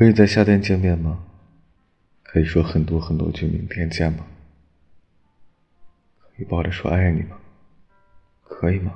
可以在夏天见面吗？可以说很多很多句明天见吗？可以抱着说爱你吗？可以吗？